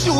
九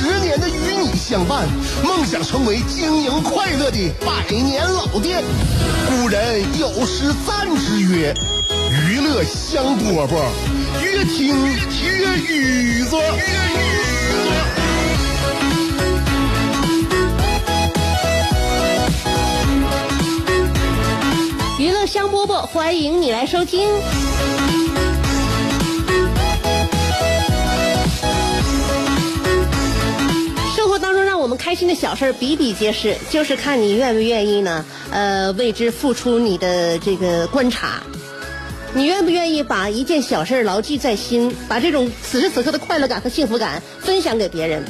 十年的与你相伴，梦想成为经营快乐的百年老店。古人有诗赞之曰：“娱乐香饽饽，越听越雨子。”娱乐香饽饽，欢迎你来收听。开心的小事儿比比皆是，就是看你愿不愿意呢？呃，为之付出你的这个观察，你愿不愿意把一件小事儿牢记在心，把这种此时此刻的快乐感和幸福感分享给别人？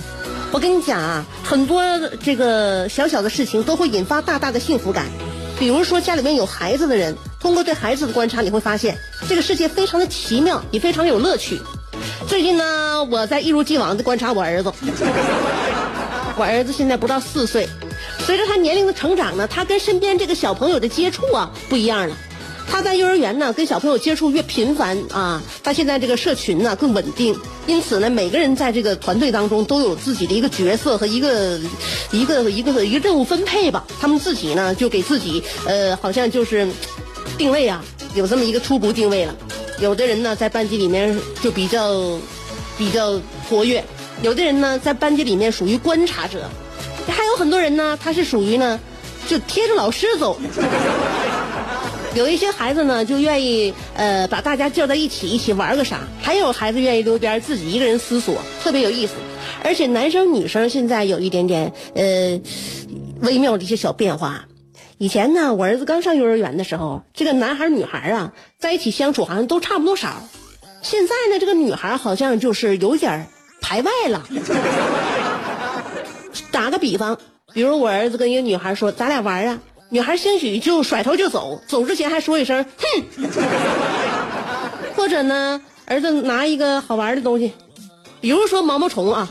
我跟你讲啊，很多这个小小的事情都会引发大大的幸福感。比如说家里面有孩子的人，通过对孩子的观察，你会发现这个世界非常的奇妙，也非常有乐趣。最近呢，我在一如既往的观察我儿子。我儿子现在不到四岁，随着他年龄的成长呢，他跟身边这个小朋友的接触啊不一样了。他在幼儿园呢，跟小朋友接触越频繁啊，他现在这个社群呢更稳定，因此呢，每个人在这个团队当中都有自己的一个角色和一个一个一个一个任务分配吧。他们自己呢就给自己呃，好像就是定位啊，有这么一个初步定位了。有的人呢在班级里面就比较比较活跃。有的人呢，在班级里面属于观察者，还有很多人呢，他是属于呢，就贴着老师走。有一些孩子呢，就愿意呃把大家叫在一起一起玩个啥；还有孩子愿意溜边自己一个人思索，特别有意思。而且男生女生现在有一点点呃微妙的一些小变化。以前呢，我儿子刚上幼儿园的时候，这个男孩女孩啊在一起相处好像都差不多少。现在呢，这个女孩好像就是有点排外了。打个比方，比如我儿子跟一个女孩说：“咱俩玩啊。”女孩兴许就甩头就走，走之前还说一声“哼”。或者呢，儿子拿一个好玩的东西，比如说毛毛虫啊。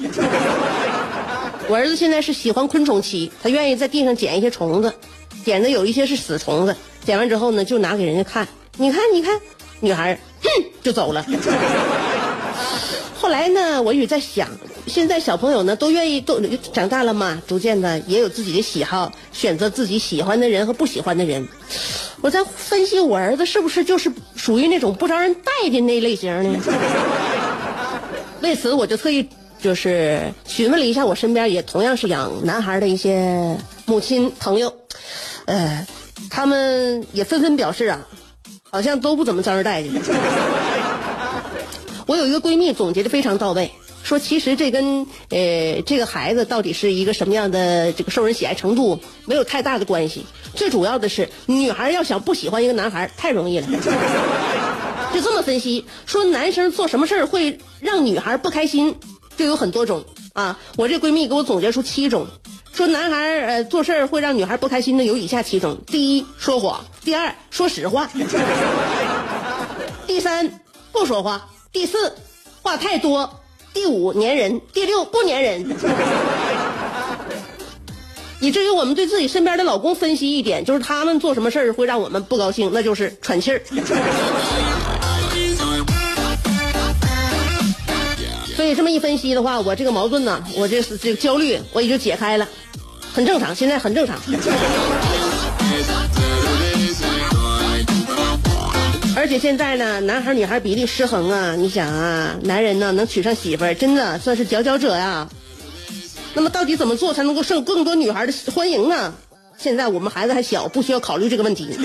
我儿子现在是喜欢昆虫期，他愿意在地上捡一些虫子，捡的有一些是死虫子，捡完之后呢，就拿给人家看。你看，你看，女孩哼就走了。后来呢，我也在想，现在小朋友呢都愿意都长大了嘛，逐渐的也有自己的喜好，选择自己喜欢的人和不喜欢的人。我在分析我儿子是不是就是属于那种不招人待见那类型呢？为此，我就特意就是询问了一下我身边也同样是养男孩的一些母亲朋友，呃，他们也纷纷表示啊，好像都不怎么招人待见。我有一个闺蜜总结的非常到位，说其实这跟呃这个孩子到底是一个什么样的这个受人喜爱程度没有太大的关系，最主要的是女孩要想不喜欢一个男孩太容易了。就这么分析，说男生做什么事儿会让女孩不开心，就有很多种啊。我这闺蜜给我总结出七种，说男孩呃做事儿会让女孩不开心的有以下七种：第一，说谎；第二，说实话；第三，不说话。第四，话太多；第五，粘人；第六，不粘人。以至于我们对自己身边的老公分析一点，就是他们做什么事儿会让我们不高兴，那就是喘气儿。所以这么一分析的话，我这个矛盾呢，我这是这个焦虑，我也就解开了，很正常，现在很正常。且现在呢，男孩女孩比例失衡啊！你想啊，男人呢能娶上媳妇儿，真的算是佼佼者呀。那么到底怎么做才能够受更多女孩的欢迎呢？现在我们孩子还小，不需要考虑这个问题。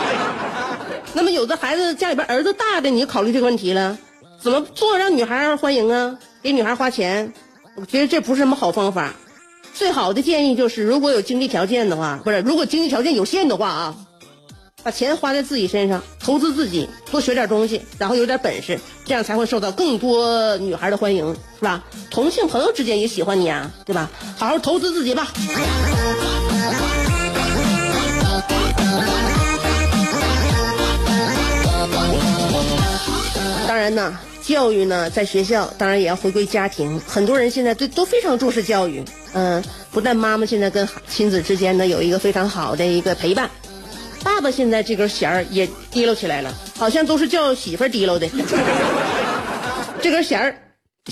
那么有的孩子家里边儿子大的，你就考虑这个问题了，怎么做让女孩欢迎啊？给女孩花钱，我觉得这不是什么好方法。最好的建议就是，如果有经济条件的话，不是如果经济条件有限的话啊。把钱花在自己身上，投资自己，多学点东西，然后有点本事，这样才会受到更多女孩的欢迎，是吧？同性朋友之间也喜欢你啊，对吧？好好投资自己吧。当然呢，教育呢，在学校当然也要回归家庭。很多人现在对都非常重视教育，嗯，不但妈妈现在跟亲子之间呢有一个非常好的一个陪伴，爸爸现在这根弦儿也提溜起来了，好像都是叫媳妇儿提溜的。这根弦儿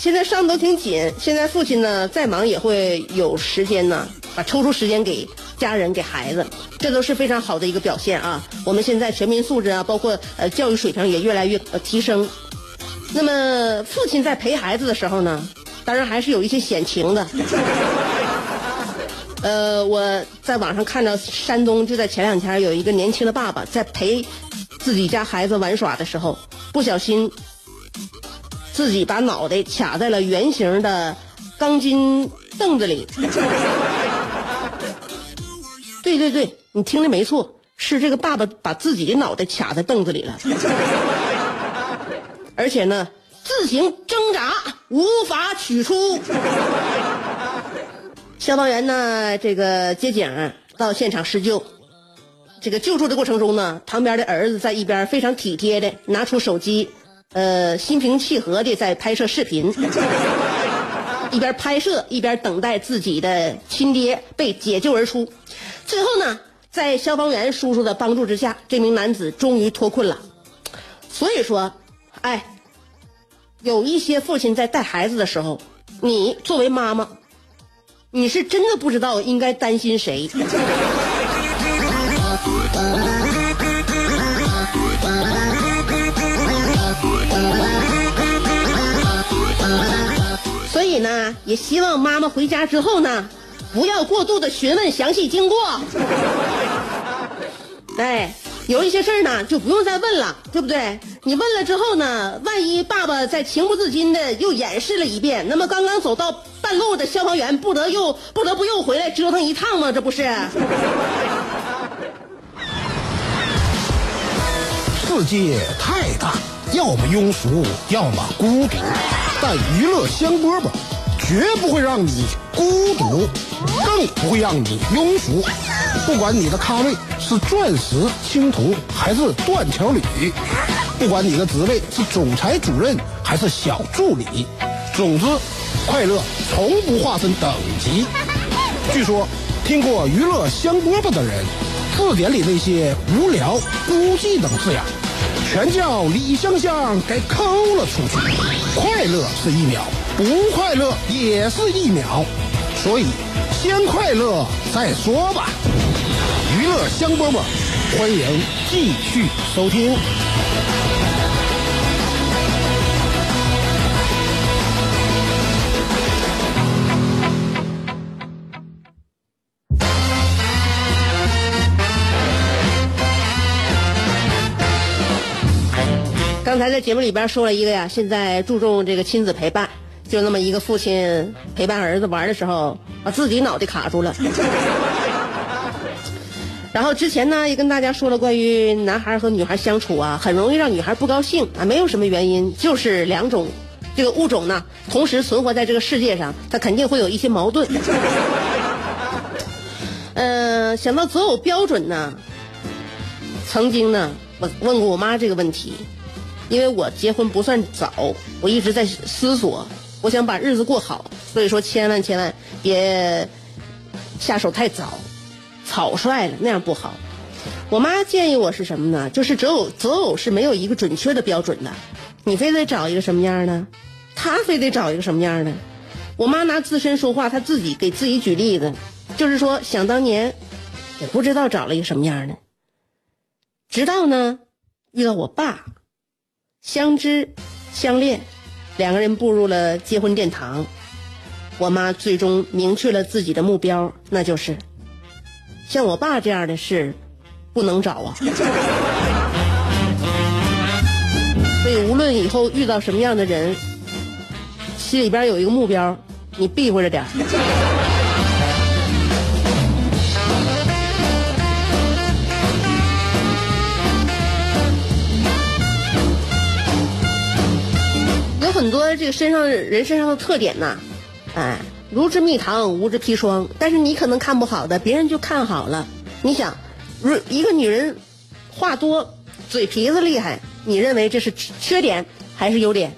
现在上的都挺紧，现在父亲呢再忙也会有时间呢，把抽出时间给家人给孩子，这都是非常好的一个表现啊。我们现在全民素质啊，包括呃教育水平也越来越呃提升。那么父亲在陪孩子的时候呢，当然还是有一些险情的。呃，我在网上看到山东就在前两天有一个年轻的爸爸在陪自己家孩子玩耍的时候，不小心自己把脑袋卡在了圆形的钢筋凳子里。对对对，你听的没错，是这个爸爸把自己的脑袋卡在凳子里了。而且呢，自行挣扎，无法取出。消防员呢，这个接警到现场施救。这个救助的过程中呢，旁边的儿子在一边非常体贴的拿出手机，呃，心平气和的在拍摄视频，一边拍摄一边等待自己的亲爹被解救而出。最后呢，在消防员叔叔的帮助之下，这名男子终于脱困了。所以说。哎，有一些父亲在带孩子的时候，你作为妈妈，你是真的不知道应该担心谁。所以呢，也希望妈妈回家之后呢，不要过度的询问详细经过。哎。有一些事儿呢，就不用再问了，对不对？你问了之后呢，万一爸爸再情不自禁的又演示了一遍，那么刚刚走到半路的消防员不得又不得不又回来折腾一趟吗？这不是？世界太大，要么庸俗，要么孤独，但娱乐香饽饽绝不会让你孤独，更不会让你庸俗。不管你的咖位是钻石、青铜还是断桥铝，不管你的职位是总裁、主任还是小助理，总之，快乐从不划分等级。据说，听过娱乐香饽饽的人，字典里那些无聊、孤寂等字眼，全叫李香香给抠了出去。快乐是一秒，不快乐也是一秒，所以先快乐再说吧。香饽饽，欢迎继续收听。刚才在节目里边说了一个呀，现在注重这个亲子陪伴，就那么一个父亲陪伴儿子玩的时候，把自己脑袋卡住了。然后之前呢，也跟大家说了关于男孩和女孩相处啊，很容易让女孩不高兴啊，没有什么原因，就是两种这个物种呢同时存活在这个世界上，它肯定会有一些矛盾。嗯，想到择偶标准呢，曾经呢，我问过我妈这个问题，因为我结婚不算早，我一直在思索，我想把日子过好，所以说千万千万别下手太早。草率了那样不好，我妈建议我是什么呢？就是择偶择偶是没有一个准确的标准的，你非得找一个什么样的，他非得找一个什么样的。我妈拿自身说话，她自己给自己举例子，就是说想当年也不知道找了一个什么样的，直到呢遇到我爸，相知相恋，两个人步入了结婚殿堂，我妈最终明确了自己的目标，那就是。像我爸这样的事不能找啊，所以无论以后遇到什么样的人，心里边有一个目标，你避讳着点。有很多这个身上人身上的特点呐，哎。如之蜜糖，无之砒霜。但是你可能看不好的，别人就看好了。你想，如一个女人话多，嘴皮子厉害，你认为这是缺点还是优点？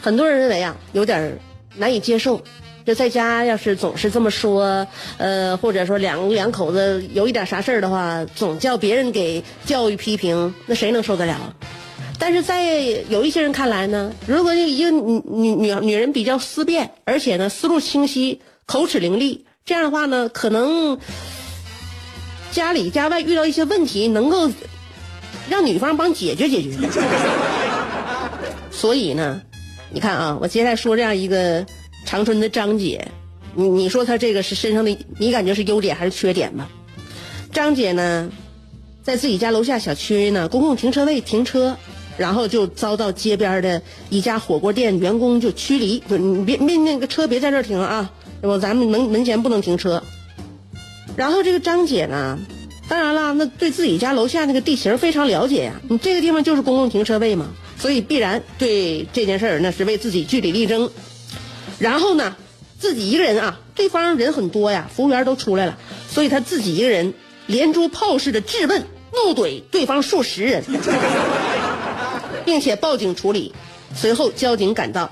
很多人认为啊，有点难以接受。这在家要是总是这么说，呃，或者说两两口子有一点啥事儿的话，总叫别人给教育批评，那谁能受得了？但是在有一些人看来呢，如果一个女女女女人比较思辨，而且呢思路清晰、口齿伶俐，这样的话呢，可能家里家外遇到一些问题，能够让女方帮解决解决。所以呢，你看啊，我接下来说这样一个。长春的张姐，你你说她这个是身上的，你感觉是优点还是缺点吧？张姐呢，在自己家楼下小区呢公共停车位停车，然后就遭到街边的一家火锅店员工就驱离，就你别别那个车别在这停啊，我咱们门门前不能停车。然后这个张姐呢，当然了，那对自己家楼下那个地形非常了解呀，你这个地方就是公共停车位嘛，所以必然对这件事儿那是为自己据理力争。然后呢，自己一个人啊，对方人很多呀，服务员都出来了，所以他自己一个人连珠炮似的质问、怒怼对方数十人，并且报警处理。随后交警赶到，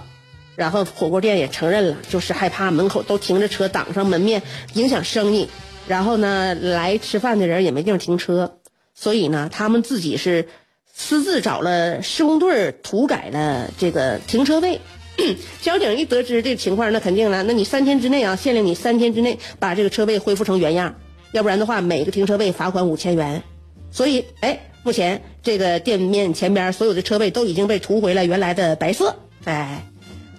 然后火锅店也承认了，就是害怕门口都停着车挡上门面，影响生意。然后呢，来吃饭的人也没地方停车，所以呢，他们自己是私自找了施工队涂改了这个停车位。交警一得知这情况，那肯定了。那你三天之内啊，限令你三天之内把这个车位恢复成原样，要不然的话，每个停车位罚款五千元。所以，哎，目前这个店面前边所有的车位都已经被涂回了原来的白色，哎，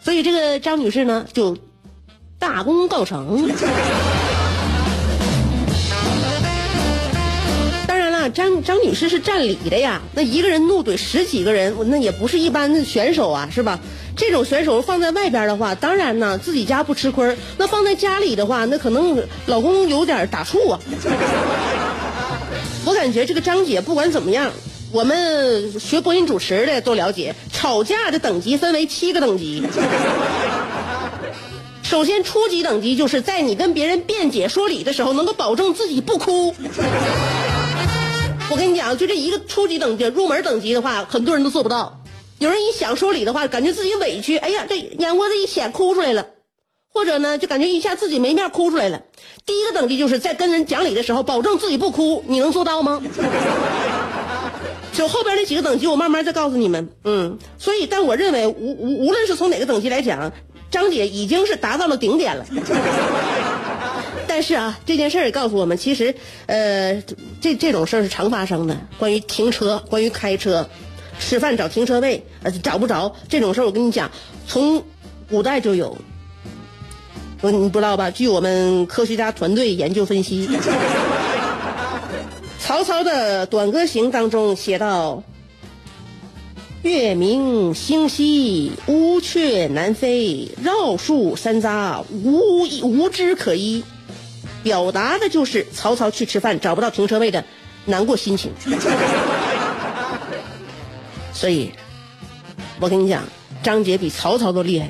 所以这个张女士呢就大功告成。当然了，张张女士是占理的呀，那一个人怒怼十几个人，那也不是一般的选手啊，是吧？这种选手放在外边的话，当然呢，自己家不吃亏那放在家里的话，那可能老公有点打怵啊。我感觉这个张姐不管怎么样，我们学播音主持的都了解，吵架的等级分为七个等级。首先，初级等级就是在你跟别人辩解说理的时候，能够保证自己不哭。我跟你讲，就这一个初级等级，入门等级的话，很多人都做不到。有人一想说理的话，感觉自己委屈，哎呀，这眼窝子一显哭出来了，或者呢，就感觉一下自己没面哭出来了。第一个等级就是在跟人讲理的时候，保证自己不哭，你能做到吗？就后边那几个等级，我慢慢再告诉你们。嗯，所以，但我认为，无无无论是从哪个等级来讲，张姐已经是达到了顶点了。但是啊，这件事也告诉我们，其实，呃，这这种事儿是常发生的。关于停车，关于开车。吃饭找停车位，呃，找不着这种事儿，我跟你讲，从古代就有。说你不知道吧？据我们科学家团队研究分析，曹操的《短歌行》当中写到：“月明星稀，乌鹊南飞，绕树三匝，无无枝可依。”表达的就是曹操去吃饭找不到停车位的难过心情。所以，我跟你讲，张杰比曹操都厉害。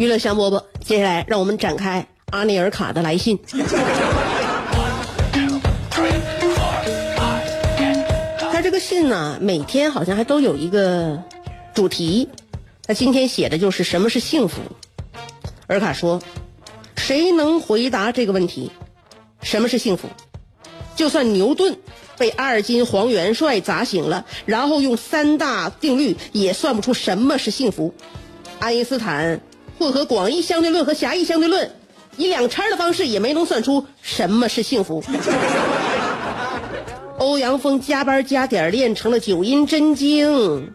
娱乐香饽饽，接下来让我们展开阿内尔卡的来信。他这个信呢，每天好像还都有一个主题。他今天写的就是什么是幸福。尔卡说：“谁能回答这个问题？什么是幸福？就算牛顿被阿尔金黄元帅砸醒了，然后用三大定律也算不出什么是幸福。爱因斯坦混合广义相对论和狭义相对论，以两掺的方式也没能算出什么是幸福。欧阳锋加班加点练成了九阴真经，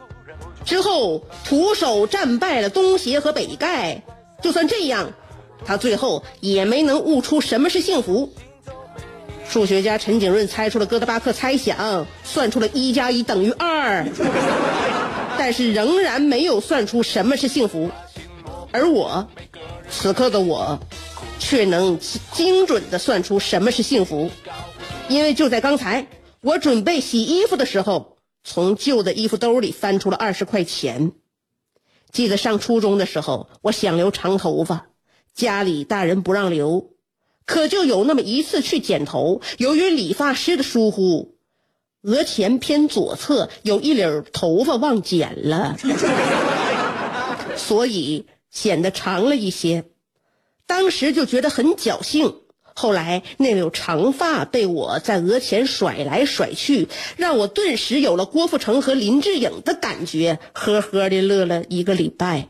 之后徒手战败了东邪和北丐，就算这样，他最后也没能悟出什么是幸福。数学家陈景润猜出了哥德巴赫猜想，算出了一加一等于二，但是仍然没有算出什么是幸福。而我，此刻的我，却能精准的算出什么是幸福，因为就在刚才，我准备洗衣服的时候，从旧的衣服兜里翻出了二十块钱。记得上初中的时候，我想留长头发，家里大人不让留。可就有那么一次去剪头，由于理发师的疏忽，额前偏左侧有一绺头发忘剪了，所以显得长了一些。当时就觉得很侥幸。后来那绺长发被我在额前甩来甩去，让我顿时有了郭富城和林志颖的感觉，呵呵的乐了一个礼拜。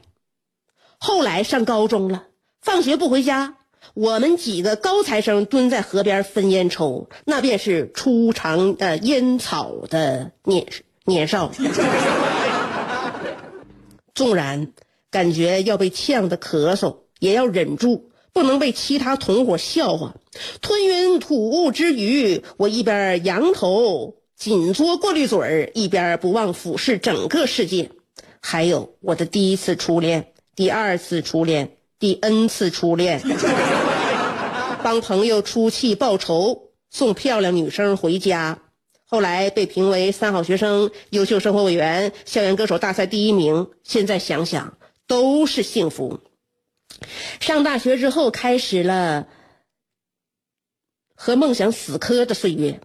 后来上高中了，放学不回家。我们几个高材生蹲在河边分烟抽，那便是初尝呃烟草的年年少。纵然感觉要被呛得咳嗽，也要忍住，不能被其他同伙笑话。吞云吐雾之余，我一边仰头紧嘬过滤嘴儿，一边不忘俯视整个世界。还有我的第一次初恋，第二次初恋。第 N 次初恋，帮朋友出气报仇，送漂亮女生回家，后来被评为三好学生、优秀生活委员、校园歌手大赛第一名。现在想想都是幸福。上大学之后，开始了和梦想死磕的岁月。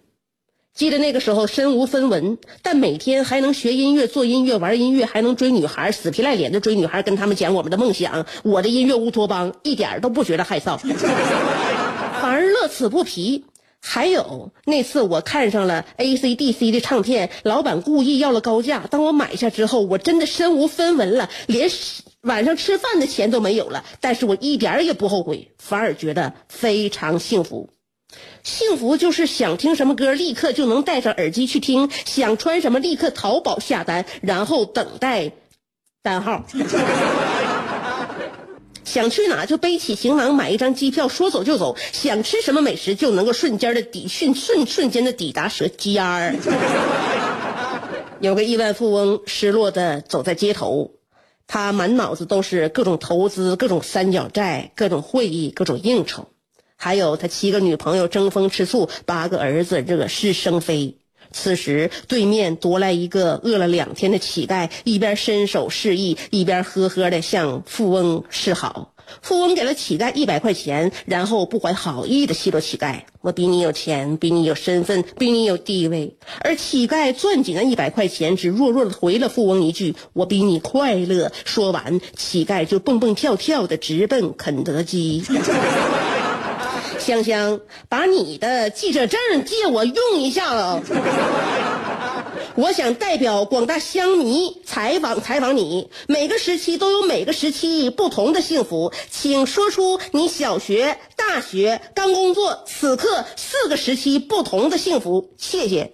记得那个时候身无分文，但每天还能学音乐、做音乐、玩音乐，还能追女孩，死皮赖脸的追女孩，跟他们讲我们的梦想。我的音乐乌托邦一点都不觉得害臊，反而乐此不疲。还有那次我看上了 AC/DC 的唱片，老板故意要了高价，当我买下之后，我真的身无分文了，连晚上吃饭的钱都没有了。但是我一点也不后悔，反而觉得非常幸福。幸福就是想听什么歌，立刻就能戴上耳机去听；想穿什么，立刻淘宝下单，然后等待单号。想去哪就背起行囊，买一张机票，说走就走。想吃什么美食，就能够瞬间的抵瞬瞬瞬间的抵达舌尖儿。有个亿万富翁失落的走在街头，他满脑子都是各种投资、各种三角债、各种会议、各种应酬。还有他七个女朋友争风吃醋，八个儿子惹是生非。此时对面踱来一个饿了两天的乞丐，一边伸手示意，一边呵呵的向富翁示好。富翁给了乞丐一百块钱，然后不怀好意的奚落乞丐：“我比你有钱，比你有身份，比你有地位。”而乞丐攥紧那一百块钱，只弱弱的回了富翁一句：“我比你快乐。”说完，乞丐就蹦蹦跳跳的直奔肯德基。香香，把你的记者证借我用一下了。我想代表广大乡迷采访采访你。每个时期都有每个时期不同的幸福，请说出你小学、大学、刚工作此刻四个时期不同的幸福。谢谢。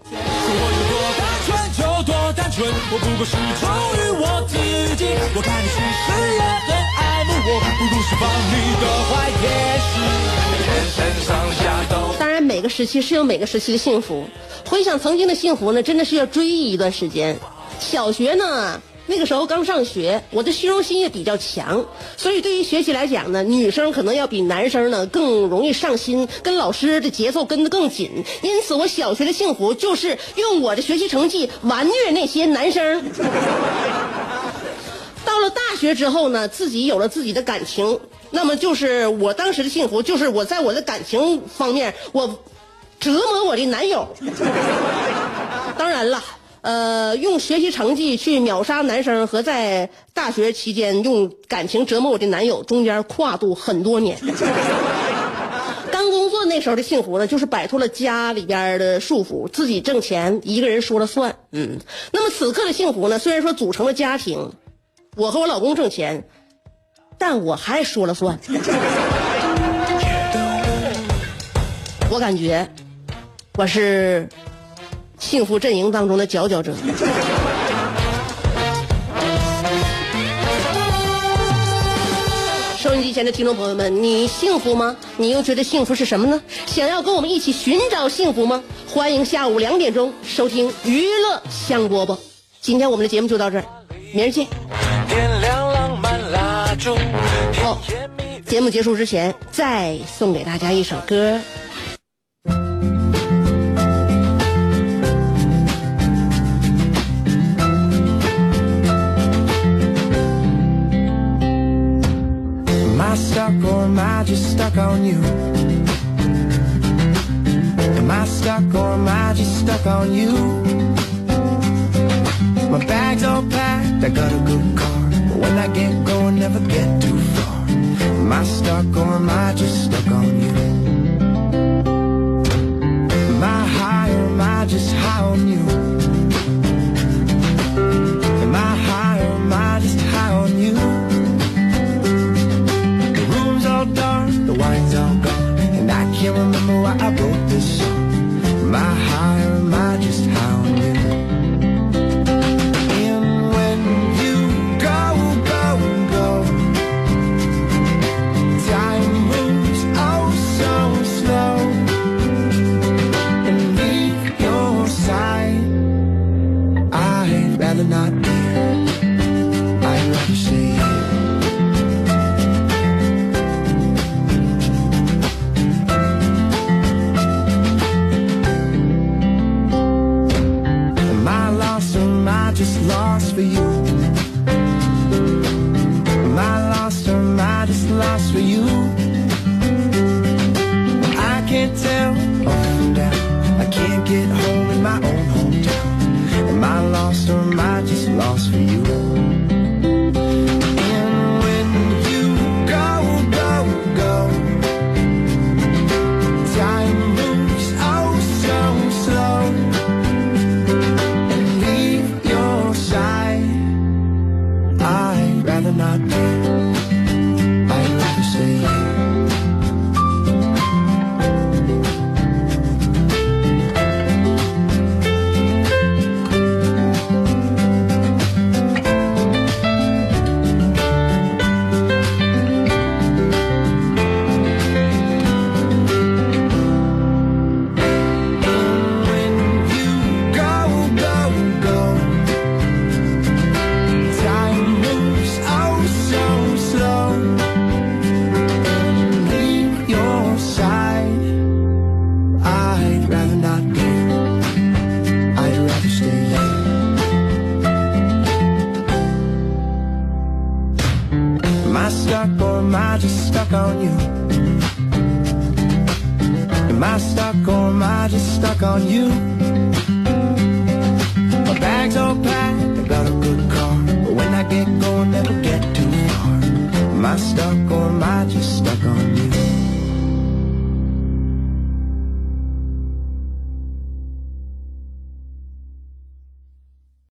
我不过是忠于我自己。我看你是誓言很爱慕我，不过是放你的坏天使。每个时期是有每个时期的幸福。回想曾经的幸福呢，真的是要追忆一段时间。小学呢。那个时候刚上学，我的虚荣心也比较强，所以对于学习来讲呢，女生可能要比男生呢更容易上心，跟老师的节奏跟得更紧。因此，我小学的幸福就是用我的学习成绩完虐那些男生。到了大学之后呢，自己有了自己的感情，那么就是我当时的幸福，就是我在我的感情方面，我折磨我的男友。当然了。呃，用学习成绩去秒杀男生和在大学期间用感情折磨我的男友，中间跨度很多年。刚工作那时候的幸福呢，就是摆脱了家里边的束缚，自己挣钱，一个人说了算。嗯，那么此刻的幸福呢，虽然说组成了家庭，我和我老公挣钱，但我还说了算。我感觉我是幸福阵营当中的佼佼者。收音机前的听众朋友们，你幸福吗？你又觉得幸福是什么呢？想要跟我们一起寻找幸福吗？欢迎下午两点钟收听娱乐香饽饽。今天我们的节目就到这儿，明儿见。点亮浪漫蜡烛。哦，节目结束之前，再送给大家一首歌。stuck or am I just stuck on you? Am I stuck or am I just stuck on you? My bag's all packed, I got a good car. When I get going, never get too far Am I stuck or am I just stuck on you? Am I high or am I just high on you? house for you.